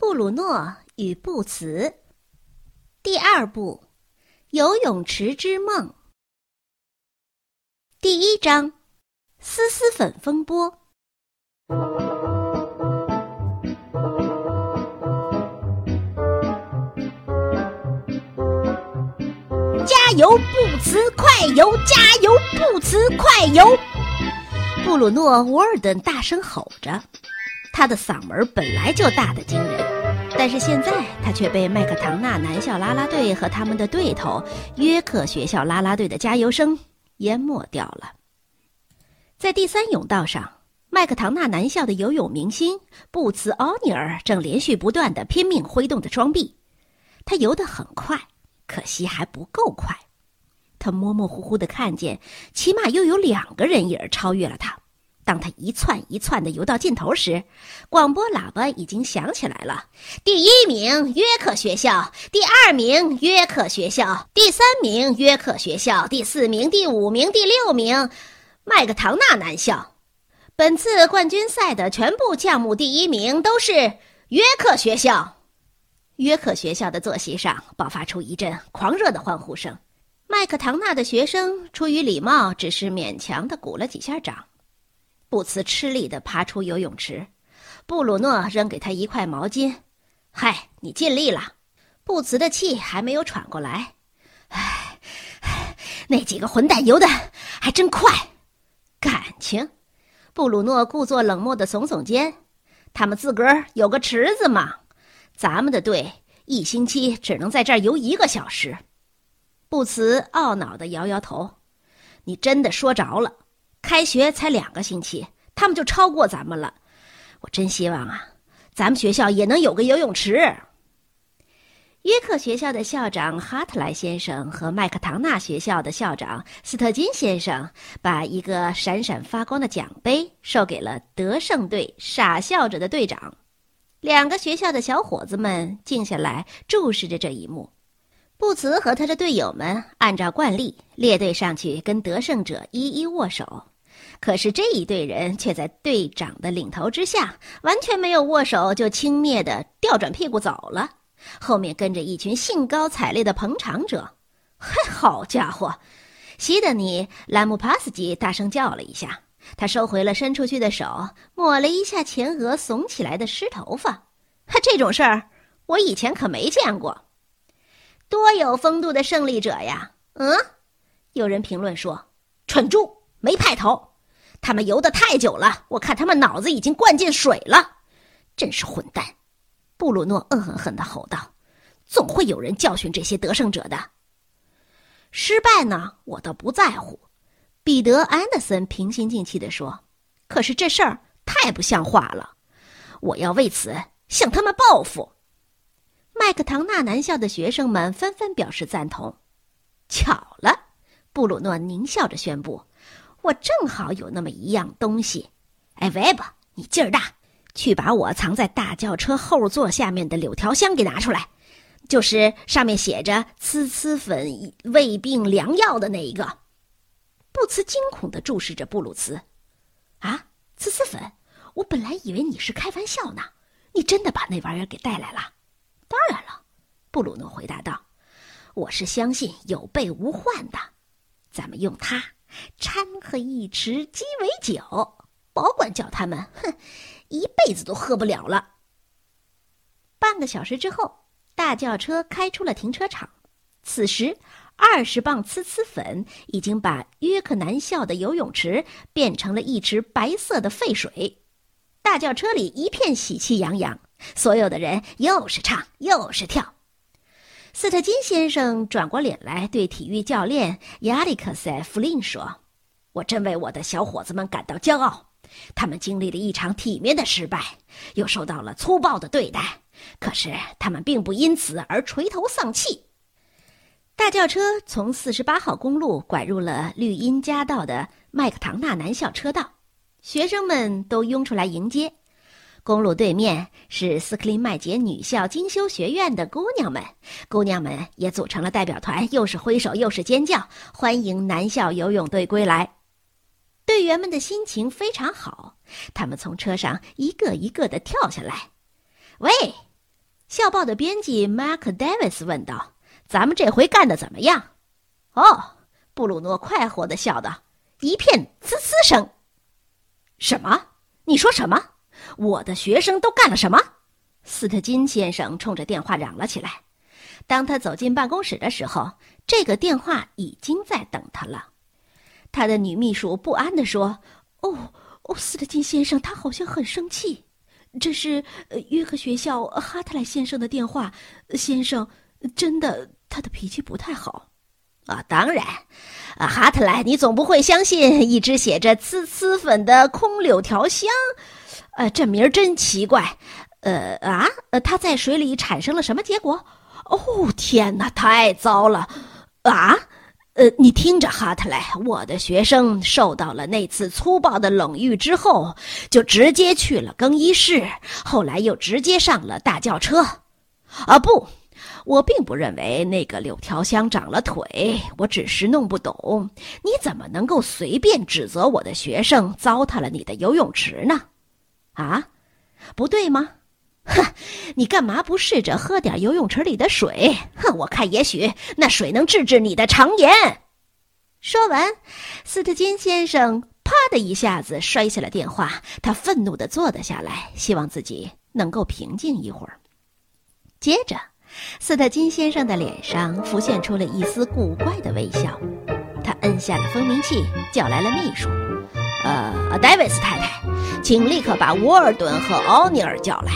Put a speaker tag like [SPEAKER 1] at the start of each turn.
[SPEAKER 1] 布鲁诺与布茨。第二部，游泳池之梦。第一章，丝丝粉风波。加油，布茨！快游！加油，布茨！快游！布鲁诺·沃尔顿大声吼着，他的嗓门本来就大得惊人，但是现在他却被麦克唐纳男校啦啦队和他们的对头约克学校啦啦队的加油声淹没掉了。在第三泳道上，麦克唐纳男校的游泳明星布茨·奥尼尔正连续不断的拼命挥动着双臂，他游得很快，可惜还不够快。他模模糊糊的看见，起码又有两个人影超越了他。当他一窜一窜的游到尽头时，广播喇叭已经响起来了：“第一名约克学校，第二名约克学校，第三名约克学校，第四名、第五名、第六名，麦克唐纳男校。本次冠军赛的全部项目第一名都是约克学校。”约克学校的坐席上爆发出一阵狂热的欢呼声。麦克唐纳的学生出于礼貌，只是勉强的鼓了几下掌。布茨吃力的爬出游泳池，布鲁诺扔给他一块毛巾。“嗨，你尽力了。”布茨的气还没有喘过来。“唉，那几个混蛋游的还真快。”感情，布鲁诺故作冷漠的耸耸肩。“他们自个儿有个池子嘛。咱们的队一星期只能在这儿游一个小时。”布茨懊恼的摇摇头：“你真的说着了。开学才两个星期，他们就超过咱们了。我真希望啊，咱们学校也能有个游泳池。”约克学校的校长哈特莱先生和麦克唐纳学校的校长斯特金先生把一个闪闪发光的奖杯授给了得胜队傻笑着的队长。两个学校的小伙子们静下来注视着这一幕。布茨和他的队友们按照惯例列队上去跟得胜者一一握手，可是这一队人却在队长的领头之下，完全没有握手就轻蔑的调转屁股走了。后面跟着一群兴高采烈的捧场者。嗨，好家伙！西德尼·兰姆帕斯基大声叫了一下，他收回了伸出去的手，抹了一下前额耸起来的湿头发。这种事儿我以前可没见过。多有风度的胜利者呀！嗯，有人评论说：“蠢猪，没派头，他们游得太久了，我看他们脑子已经灌进水了，真是混蛋！”布鲁诺恶狠狠地吼道：“总会有人教训这些得胜者的。失败呢，我倒不在乎。”彼得·安德森平心静气地说：“可是这事儿太不像话了，我要为此向他们报复。”麦克唐纳男校的学生们纷纷表示赞同。巧了，布鲁诺狞笑着宣布：“我正好有那么一样东西。哎，维伯，你劲儿大，去把我藏在大轿车后座下面的柳条箱给拿出来，就是上面写着‘呲呲粉胃病良药’的那一个。”布茨惊恐地注视着布鲁茨。“啊，呲呲粉！我本来以为你是开玩笑呢，你真的把那玩意儿给带来了？”当然了，布鲁诺回答道：“我是相信有备无患的。咱们用它掺和一池鸡尾酒，保管叫他们哼一辈子都喝不了了。”半个小时之后，大轿车开出了停车场。此时，二十磅呲呲粉已经把约克南校的游泳池变成了一池白色的废水。大轿车里一片喜气洋洋。所有的人又是唱又是跳。斯特金先生转过脸来，对体育教练亚历克塞·弗林说：“我真为我的小伙子们感到骄傲。他们经历了一场体面的失败，又受到了粗暴的对待，可是他们并不因此而垂头丧气。”大轿车从四十八号公路拐入了绿荫夹道的麦克唐纳南校车道，学生们都拥出来迎接。公路对面是斯克林麦杰女校精修学院的姑娘们，姑娘们也组成了代表团，又是挥手又是尖叫，欢迎男校游泳队归来。队员们的心情非常好，他们从车上一个一个的跳下来。喂，校报的编辑 Mark Davis 问道：“咱们这回干的怎么样？”哦，布鲁诺快活的笑道：“一片呲呲声。”什么？你说什么？我的学生都干了什么？斯特金先生冲着电话嚷了起来。当他走进办公室的时候，这个电话已经在等他了。他的女秘书不安地说：“哦，哦，斯特金先生，他好像很生气。这是约克学校哈特莱先生的电话。先生，真的，他的脾气不太好。啊，当然，啊，哈特莱，你总不会相信一只写着‘呲呲粉’的空柳条箱？呃，这名儿真奇怪。呃啊，呃，它在水里产生了什么结果？哦，天哪，太糟了！啊！”呃，你听着，哈特莱，我的学生受到了那次粗暴的冷遇之后，就直接去了更衣室，后来又直接上了大轿车。啊，不，我并不认为那个柳条箱长了腿，我只是弄不懂，你怎么能够随便指责我的学生糟蹋了你的游泳池呢？啊，不对吗？哼，你干嘛不试着喝点游泳池里的水？哼，我看也许那水能治治你的肠炎。说完，斯特金先生啪的一下子摔下了电话，他愤怒地坐了下来，希望自己能够平静一会儿。接着，斯特金先生的脸上浮现出了一丝古怪的微笑，他摁下了蜂鸣器，叫来了秘书：“呃，戴维斯太太，请立刻把沃尔顿和奥尼尔叫来。”